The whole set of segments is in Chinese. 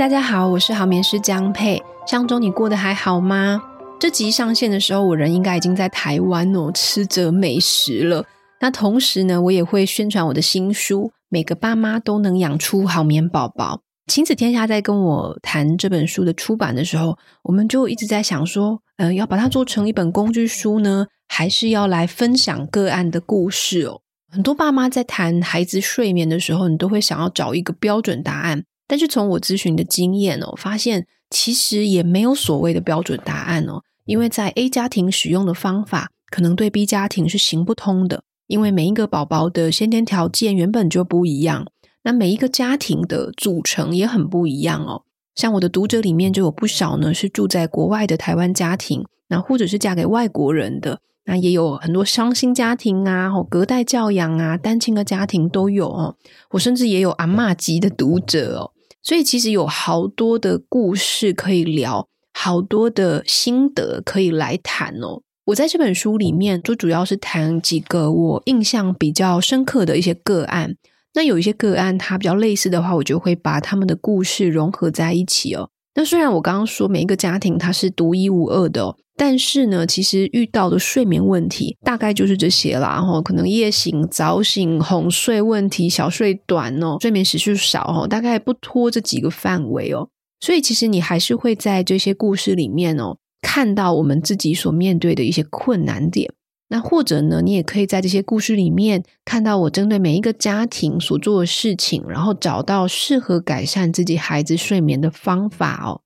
大家好，我是好眠师江佩。上周你过得还好吗？这集上线的时候，我人应该已经在台湾哦，吃着美食了。那同时呢，我也会宣传我的新书《每个爸妈都能养出好眠宝宝》。亲子天下在跟我谈这本书的出版的时候，我们就一直在想说，嗯、呃，要把它做成一本工具书呢，还是要来分享个案的故事哦？很多爸妈在谈孩子睡眠的时候，你都会想要找一个标准答案。但是从我咨询的经验哦，发现其实也没有所谓的标准答案哦，因为在 A 家庭使用的方法，可能对 B 家庭是行不通的。因为每一个宝宝的先天条件原本就不一样，那每一个家庭的组成也很不一样哦。像我的读者里面就有不少呢，是住在国外的台湾家庭，那或者是嫁给外国人的，那也有很多双薪家庭啊，隔代教养啊，单亲的家庭都有哦。我甚至也有阿嬷级的读者哦，所以其实有好多的故事可以聊，好多的心得可以来谈哦。我在这本书里面就主要是谈几个我印象比较深刻的一些个案。那有一些个案它比较类似的话，我就会把他们的故事融合在一起哦。那虽然我刚刚说每一个家庭它是独一无二的，但是呢，其实遇到的睡眠问题大概就是这些啦。然后可能夜醒、早醒、哄睡问题、小睡短哦，睡眠时数少哦，大概不脱这几个范围哦。所以其实你还是会在这些故事里面哦。看到我们自己所面对的一些困难点，那或者呢，你也可以在这些故事里面看到我针对每一个家庭所做的事情，然后找到适合改善自己孩子睡眠的方法哦。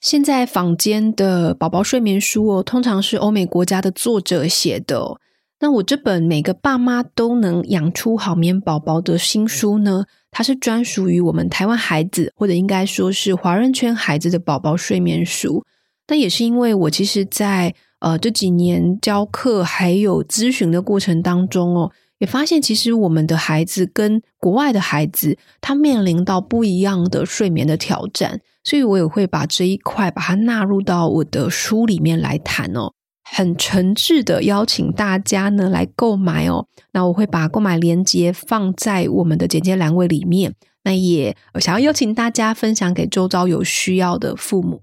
现在坊间的宝宝睡眠书哦，通常是欧美国家的作者写的。那我这本每个爸妈都能养出好眠宝宝的新书呢，它是专属于我们台湾孩子，或者应该说是华人圈孩子的宝宝睡眠书。那也是因为我其实在呃这几年教课还有咨询的过程当中哦，也发现其实我们的孩子跟国外的孩子，他面临到不一样的睡眠的挑战，所以我也会把这一块把它纳入到我的书里面来谈哦，很诚挚的邀请大家呢来购买哦，那我会把购买链接放在我们的简介栏位里面，那也想要邀请大家分享给周遭有需要的父母。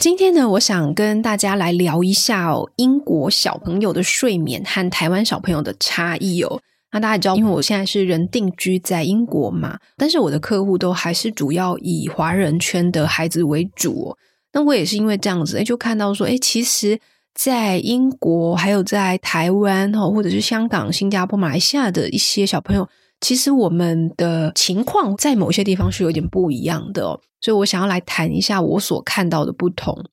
今天呢，我想跟大家来聊一下哦，英国小朋友的睡眠和台湾小朋友的差异哦。那大家也知道，因为我现在是人定居在英国嘛，但是我的客户都还是主要以华人圈的孩子为主哦。那我也是因为这样子，诶，就看到说，诶，其实，在英国还有在台湾哦，或者是香港、新加坡、马来西亚的一些小朋友。其实我们的情况在某些地方是有点不一样的，所以我想要来谈一下我所看到的不同。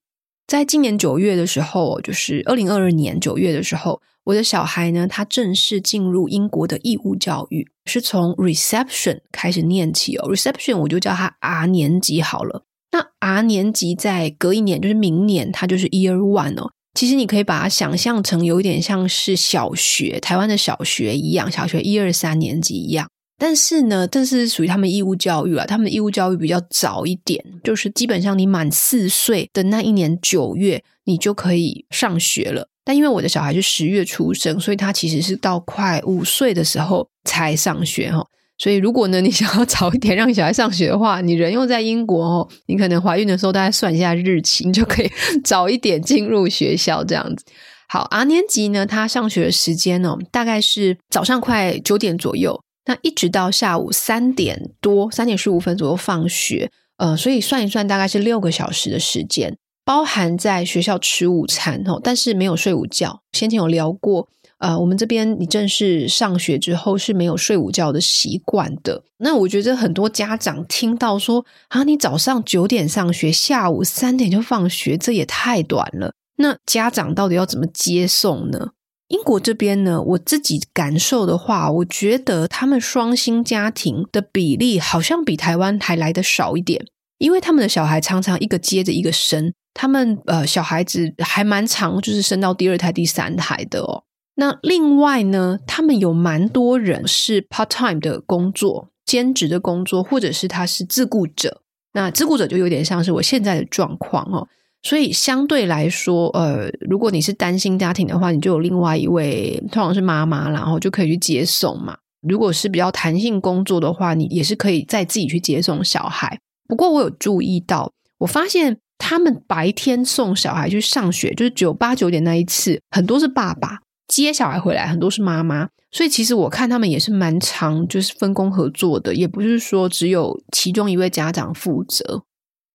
在今年九月的时候，就是二零二二年九月的时候，我的小孩呢，他正式进入英国的义务教育，是从 reception 开始念起哦。reception 我就叫他 R 年级好了。那 R 年级在隔一年，就是明年，他就是 Year One 哦。其实你可以把它想象成有一点像是小学，台湾的小学一样，小学一二三年级一样。但是呢，这是属于他们义务教育啊，他们义务教育比较早一点，就是基本上你满四岁的那一年九月，你就可以上学了。但因为我的小孩是十月出生，所以他其实是到快五岁的时候才上学哈。所以，如果呢，你 想要早一点让小孩上学的话，你人又在英国哦，你可能怀孕的时候大概算一下日期，你就可以 早一点进入学校这样子。好阿年级呢，他上学的时间呢，大概是早上快九点左右，那一直到下午三点多，三点十五分左右放学。呃，所以算一算，大概是六个小时的时间，包含在学校吃午餐哦，但是没有睡午觉。先前有聊过。呃，我们这边你正式上学之后是没有睡午觉的习惯的。那我觉得很多家长听到说啊，你早上九点上学，下午三点就放学，这也太短了。那家长到底要怎么接送呢？英国这边呢，我自己感受的话，我觉得他们双薪家庭的比例好像比台湾还来得少一点，因为他们的小孩常常一个接着一个生，他们呃小孩子还蛮长，就是生到第二胎、第三胎的哦。那另外呢，他们有蛮多人是 part time 的工作，兼职的工作，或者是他是自雇者。那自雇者就有点像是我现在的状况哦。所以相对来说，呃，如果你是单亲家庭的话，你就有另外一位，通常是妈妈，然后就可以去接送嘛。如果是比较弹性工作的话，你也是可以再自己去接送小孩。不过我有注意到，我发现他们白天送小孩去上学，就是九八九点那一次，很多是爸爸接小孩回来，很多是妈妈。所以其实我看他们也是蛮常，就是分工合作的，也不是说只有其中一位家长负责。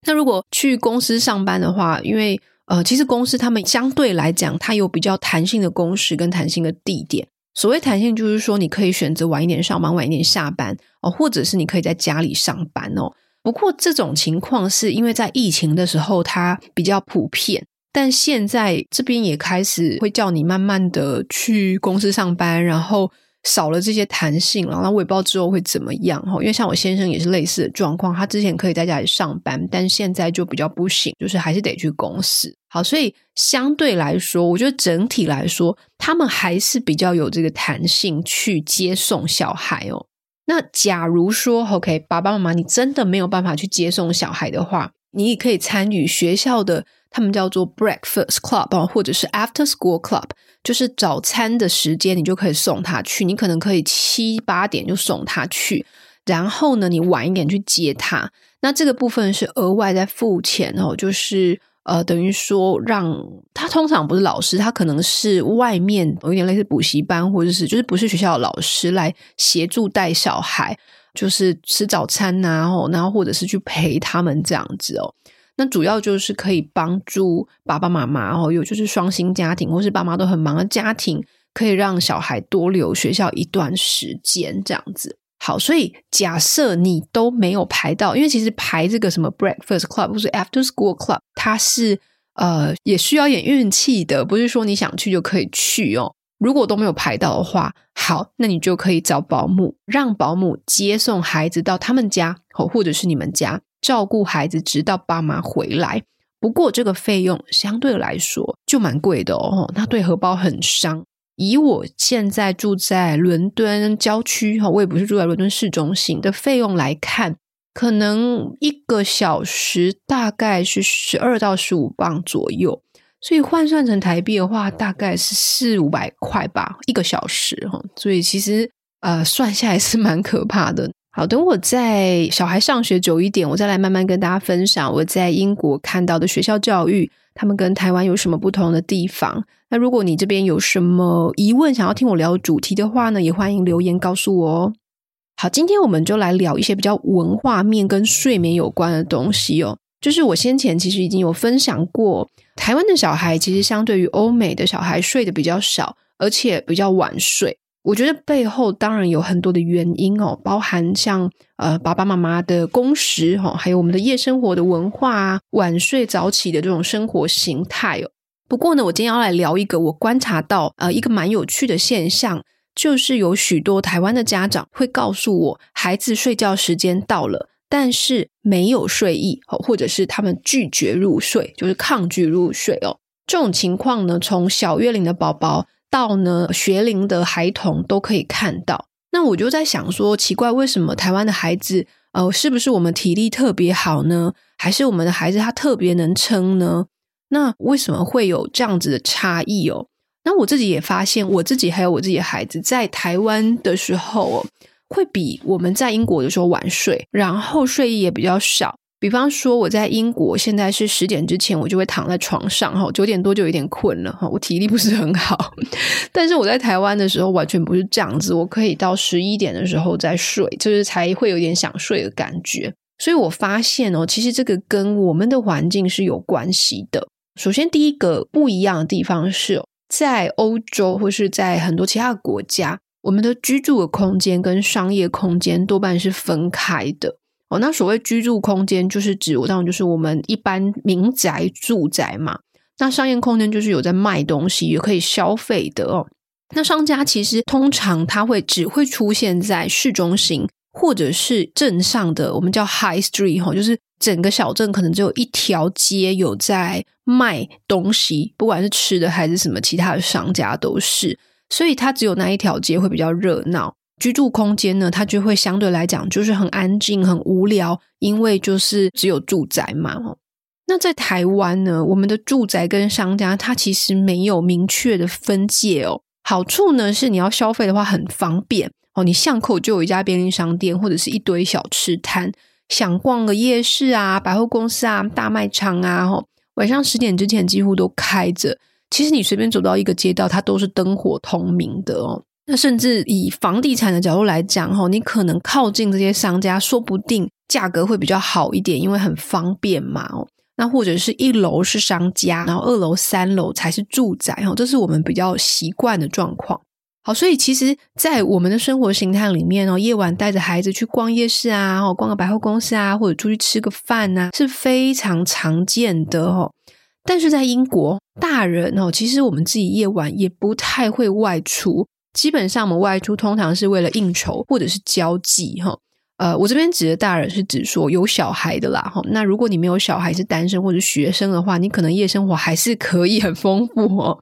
那如果去公司上班的话，因为呃，其实公司他们相对来讲，它有比较弹性的工时跟弹性的地点。所谓弹性，就是说你可以选择晚一点上班，晚一点下班哦，或者是你可以在家里上班哦。不过这种情况是因为在疫情的时候它比较普遍，但现在这边也开始会叫你慢慢的去公司上班，然后少了这些弹性了。那我也不知道之后会怎么样哈，因为像我先生也是类似的状况，他之前可以在家里上班，但现在就比较不行，就是还是得去公司。好，所以相对来说，我觉得整体来说，他们还是比较有这个弹性去接送小孩哦。那假如说，OK，爸爸妈妈，你真的没有办法去接送小孩的话，你也可以参与学校的，他们叫做 Breakfast Club，或者是 After School Club，就是早餐的时间，你就可以送他去。你可能可以七八点就送他去，然后呢，你晚一点去接他。那这个部分是额外在付钱哦，就是。呃，等于说让他通常不是老师，他可能是外面有点类似补习班，或者是就是不是学校的老师来协助带小孩，就是吃早餐呐，然后然后或者是去陪他们这样子哦。那主要就是可以帮助爸爸妈妈哦，有就是双薪家庭或是爸妈都很忙的家庭，可以让小孩多留学校一段时间这样子。好，所以假设你都没有排到，因为其实排这个什么 breakfast club 或是 after school club，它是呃也需要点运气的，不是说你想去就可以去哦。如果都没有排到的话，好，那你就可以找保姆，让保姆接送孩子到他们家，或者是你们家照顾孩子，直到爸妈回来。不过这个费用相对来说就蛮贵的哦，那对荷包很伤。以我现在住在伦敦郊区哈，我也不是住在伦敦市中心的费用来看，可能一个小时大概是十二到十五镑左右，所以换算成台币的话，大概是四五百块吧，一个小时哈。所以其实呃，算下来是蛮可怕的。好，等我在小孩上学久一点，我再来慢慢跟大家分享我在英国看到的学校教育，他们跟台湾有什么不同的地方。那如果你这边有什么疑问，想要听我聊主题的话呢，也欢迎留言告诉我哦。好，今天我们就来聊一些比较文化面跟睡眠有关的东西哦。就是我先前其实已经有分享过，台湾的小孩其实相对于欧美的小孩睡得比较少，而且比较晚睡。我觉得背后当然有很多的原因哦，包含像呃爸爸妈妈的工时哈，还有我们的夜生活的文化啊，晚睡早起的这种生活形态哦。不过呢，我今天要来聊一个我观察到呃一个蛮有趣的现象，就是有许多台湾的家长会告诉我，孩子睡觉时间到了，但是没有睡意哦，或者是他们拒绝入睡，就是抗拒入睡哦。这种情况呢，从小月龄的宝宝。到呢，学龄的孩童都可以看到。那我就在想说，奇怪，为什么台湾的孩子，呃，是不是我们体力特别好呢？还是我们的孩子他特别能撑呢？那为什么会有这样子的差异哦？那我自己也发现，我自己还有我自己的孩子在台湾的时候哦，会比我们在英国的时候晚睡，然后睡意也比较少。比方说，我在英国现在是十点之前，我就会躺在床上哈，九点多就有点困了哈，我体力不是很好。但是我在台湾的时候完全不是这样子，我可以到十一点的时候再睡，就是才会有点想睡的感觉。所以我发现哦，其实这个跟我们的环境是有关系的。首先，第一个不一样的地方是在欧洲或是在很多其他国家，我们的居住的空间跟商业空间多半是分开的。哦，那所谓居住空间，就是指我当然就是我们一般民宅住宅嘛。那商业空间就是有在卖东西，也可以消费的哦。那商家其实通常它会只会出现在市中心或者是镇上的，我们叫 High Street 哈，就是整个小镇可能只有一条街有在卖东西，不管是吃的还是什么其他的商家都是，所以它只有那一条街会比较热闹。居住空间呢，它就会相对来讲就是很安静、很无聊，因为就是只有住宅嘛。那在台湾呢，我们的住宅跟商家它其实没有明确的分界哦。好处呢是你要消费的话很方便哦，你巷口就有一家便利商店或者是一堆小吃摊，想逛个夜市啊、百货公司啊、大卖场啊，哦，晚上十点之前几乎都开着。其实你随便走到一个街道，它都是灯火通明的哦。那甚至以房地产的角度来讲，哈，你可能靠近这些商家，说不定价格会比较好一点，因为很方便嘛，哦。那或者是一楼是商家，然后二楼、三楼才是住宅哈，这是我们比较习惯的状况。好，所以其实，在我们的生活形态里面哦，夜晚带着孩子去逛夜市啊，逛个百货公司啊，或者出去吃个饭啊，是非常常见的哦。但是在英国，大人哦，其实我们自己夜晚也不太会外出，基本上我们外出通常是为了应酬或者是交际哈。呃，我这边指的大人是指说有小孩的啦，哈。那如果你没有小孩，是单身或者学生的话，你可能夜生活还是可以很丰富哦。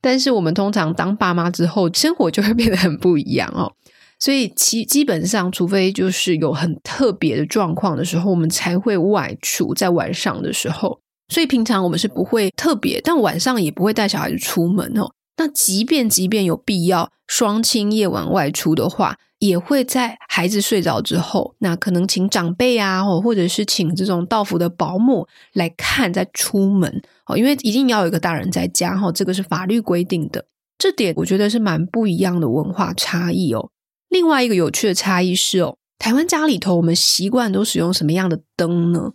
但是我们通常当爸妈之后，生活就会变得很不一样哦。所以其基本上，除非就是有很特别的状况的时候，我们才会外出，在晚上的时候。所以平常我们是不会特别，但晚上也不会带小孩子出门哦。那即便即便有必要双亲夜晚外出的话，也会在孩子睡着之后，那可能请长辈啊，或者是请这种到府的保姆来看再出门哦，因为一定要有一个大人在家哈，这个是法律规定的。这点我觉得是蛮不一样的文化差异哦。另外一个有趣的差异是哦，台湾家里头我们习惯都使用什么样的灯呢？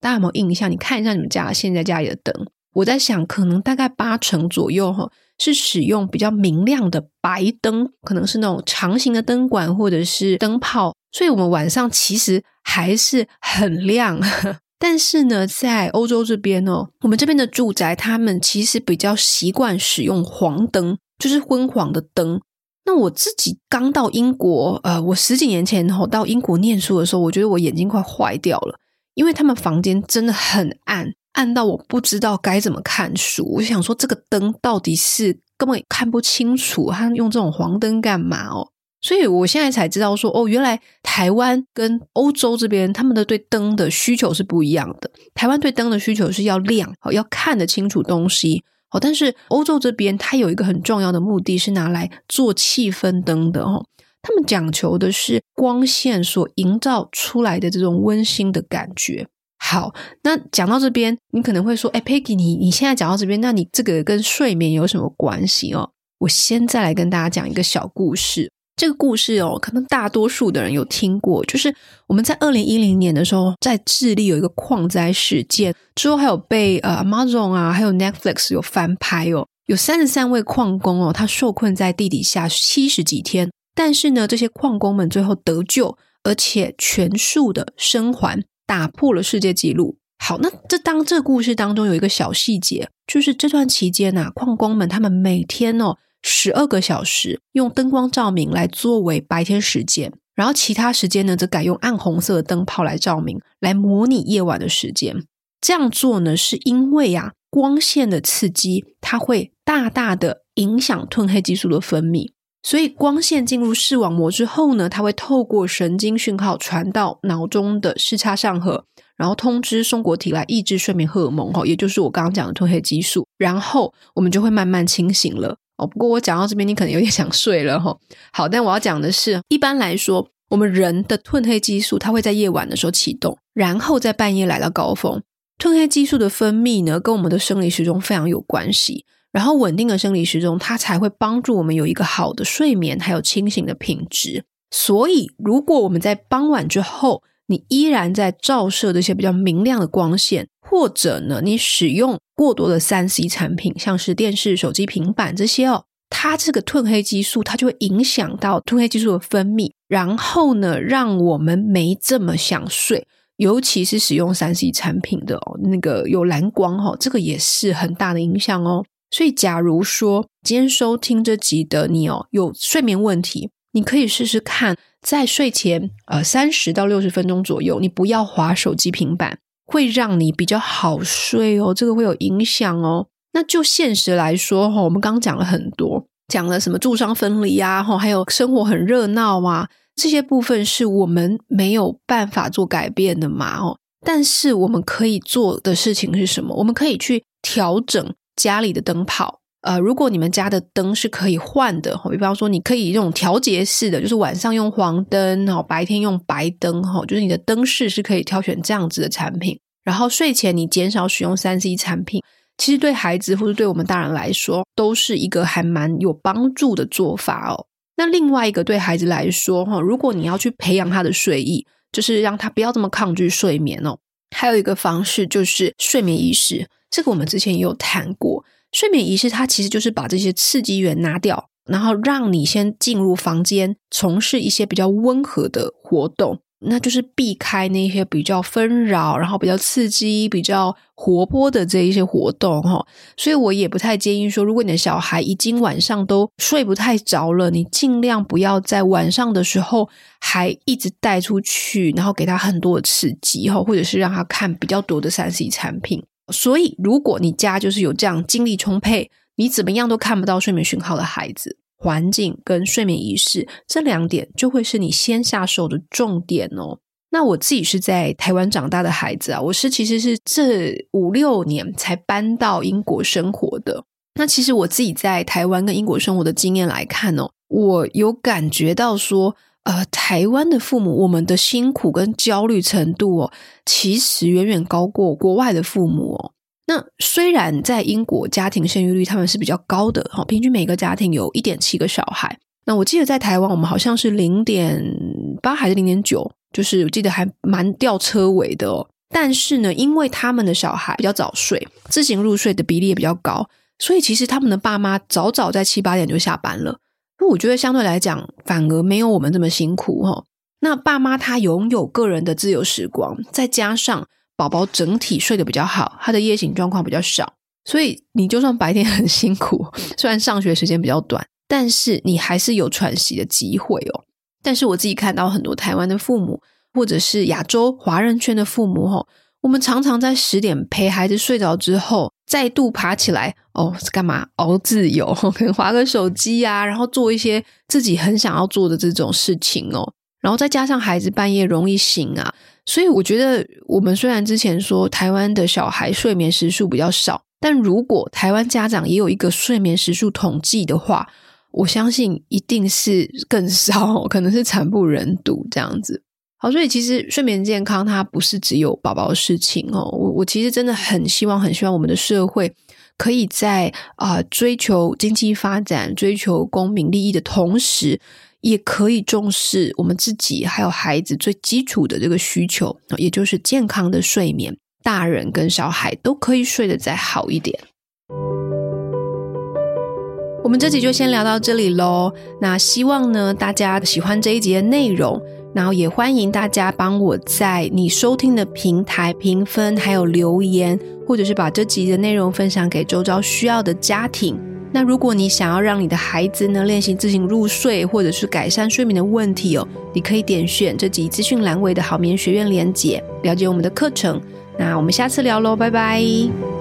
大家有没有印象？你看一下你们家现在家里的灯，我在想，可能大概八成左右哈。是使用比较明亮的白灯，可能是那种长形的灯管或者是灯泡，所以我们晚上其实还是很亮。但是呢，在欧洲这边哦，我们这边的住宅，他们其实比较习惯使用黄灯，就是昏黄的灯。那我自己刚到英国，呃，我十几年前后到英国念书的时候，我觉得我眼睛快坏掉了，因为他们房间真的很暗。暗到我不知道该怎么看书，我就想说这个灯到底是根本看不清楚，他用这种黄灯干嘛哦？所以我现在才知道说，哦，原来台湾跟欧洲这边他们的对灯的需求是不一样的。台湾对灯的需求是要亮哦，要看得清楚东西，哦，但是欧洲这边它有一个很重要的目的是拿来做气氛灯的哦，他们讲求的是光线所营造出来的这种温馨的感觉。好，那讲到这边，你可能会说：“哎，Peggy，你你现在讲到这边，那你这个跟睡眠有什么关系哦？”我先再来跟大家讲一个小故事。这个故事哦，可能大多数的人有听过，就是我们在二零一零年的时候，在智利有一个矿灾事件，之后还有被呃 Amazon 啊，还有 Netflix 有翻拍哦，有三十三位矿工哦，他受困在地底下七十几天，但是呢，这些矿工们最后得救，而且全数的生还。打破了世界纪录。好，那这当这故事当中有一个小细节，就是这段期间呐，矿工们他们每天哦十二个小时用灯光照明来作为白天时间，然后其他时间呢则改用暗红色的灯泡来照明，来模拟夜晚的时间。这样做呢，是因为啊光线的刺激，它会大大的影响褪黑激素的分泌。所以光线进入视网膜之后呢，它会透过神经讯号传到脑中的视差上核，然后通知松果体来抑制睡眠荷尔蒙，哈，也就是我刚刚讲的褪黑激素，然后我们就会慢慢清醒了。哦，不过我讲到这边，你可能有点 想睡了，哈。好，但我要讲的是，一般来说，我们人的褪黑激素它会在夜晚的时候启动，然后在半夜来到高峰。褪黑激素的分泌呢，跟我们的生理时钟非常有关系。然后稳定的生理时钟，它才会帮助我们有一个好的睡眠，还有清醒的品质。所以，如果我们在傍晚之后，你依然在照射这些比较明亮的光线，或者呢，你使用过多的三 C 产品，像是电视、手机、平板这些哦，它这个褪黑激素，它就会影响到褪黑激素的分泌，然后呢，让我们没这么想睡。尤其是使用三 C 产品的哦，那个有蓝光哦，这个也是很大的影响哦。所以，假如说今天收听这集的你哦，有睡眠问题，你可以试试看，在睡前呃三十到六十分钟左右，你不要滑手机、平板，会让你比较好睡哦。这个会有影响哦。那就现实来说哈，我们刚刚讲了很多，讲了什么住商分离啊，哈，还有生活很热闹啊，这些部分是我们没有办法做改变的嘛，哦。但是我们可以做的事情是什么？我们可以去调整家里的灯泡。呃，如果你们家的灯是可以换的，比方说你可以用调节式的，就是晚上用黄灯，然后白天用白灯，哈，就是你的灯饰是可以挑选这样子的产品。然后睡前你减少使用三 C 产品，其实对孩子或者对我们大人来说，都是一个还蛮有帮助的做法哦。那另外一个对孩子来说，哈，如果你要去培养他的睡意，就是让他不要这么抗拒睡眠哦。还有一个方式就是睡眠仪式，这个我们之前也有谈过。睡眠仪式，它其实就是把这些刺激源拿掉，然后让你先进入房间，从事一些比较温和的活动，那就是避开那些比较纷扰、然后比较刺激、比较活泼的这一些活动哈。所以我也不太建议说，如果你的小孩已经晚上都睡不太着了，你尽量不要在晚上的时候还一直带出去，然后给他很多的刺激哈，或者是让他看比较多的三 C 产品。所以，如果你家就是有这样精力充沛，你怎么样都看不到睡眠讯号的孩子，环境跟睡眠仪式这两点就会是你先下手的重点哦。那我自己是在台湾长大的孩子啊，我是其实是这五六年才搬到英国生活的。那其实我自己在台湾跟英国生活的经验来看哦，我有感觉到说。呃，台湾的父母，我们的辛苦跟焦虑程度哦，其实远远高过国外的父母哦。那虽然在英国家庭生育率他们是比较高的哈，平均每个家庭有一点七个小孩。那我记得在台湾，我们好像是零点八还是零点九，就是我记得还蛮吊车尾的哦。但是呢，因为他们的小孩比较早睡，自行入睡的比例也比较高，所以其实他们的爸妈早早在七八点就下班了。我觉得相对来讲，反而没有我们这么辛苦哈。那爸妈他拥有个人的自由时光，再加上宝宝整体睡得比较好，他的夜醒状况比较少，所以你就算白天很辛苦，虽然上学时间比较短，但是你还是有喘息的机会哦。但是我自己看到很多台湾的父母，或者是亚洲华人圈的父母哈。我们常常在十点陪孩子睡着之后，再度爬起来哦，是干嘛？熬自由，可能划个手机啊，然后做一些自己很想要做的这种事情哦。然后再加上孩子半夜容易醒啊，所以我觉得我们虽然之前说台湾的小孩睡眠时数比较少，但如果台湾家长也有一个睡眠时数统计的话，我相信一定是更少，可能是惨不忍睹这样子。好，所以其实睡眠健康它不是只有宝宝的事情哦。我我其实真的很希望，很希望我们的社会可以在啊、追求经济发展、追求公民利益的同时，也可以重视我们自己还有孩子最基础的这个需求，也就是健康的睡眠。大人跟小孩都可以睡得再好一点。我们这集就先聊到这里喽。那希望呢，大家喜欢这一集的内容。然后也欢迎大家帮我在你收听的平台评分，还有留言，或者是把这集的内容分享给周遭需要的家庭。那如果你想要让你的孩子呢练习自行入睡，或者是改善睡眠的问题哦，你可以点选这集资讯栏位的好眠学院连结，了解我们的课程。那我们下次聊喽，拜拜。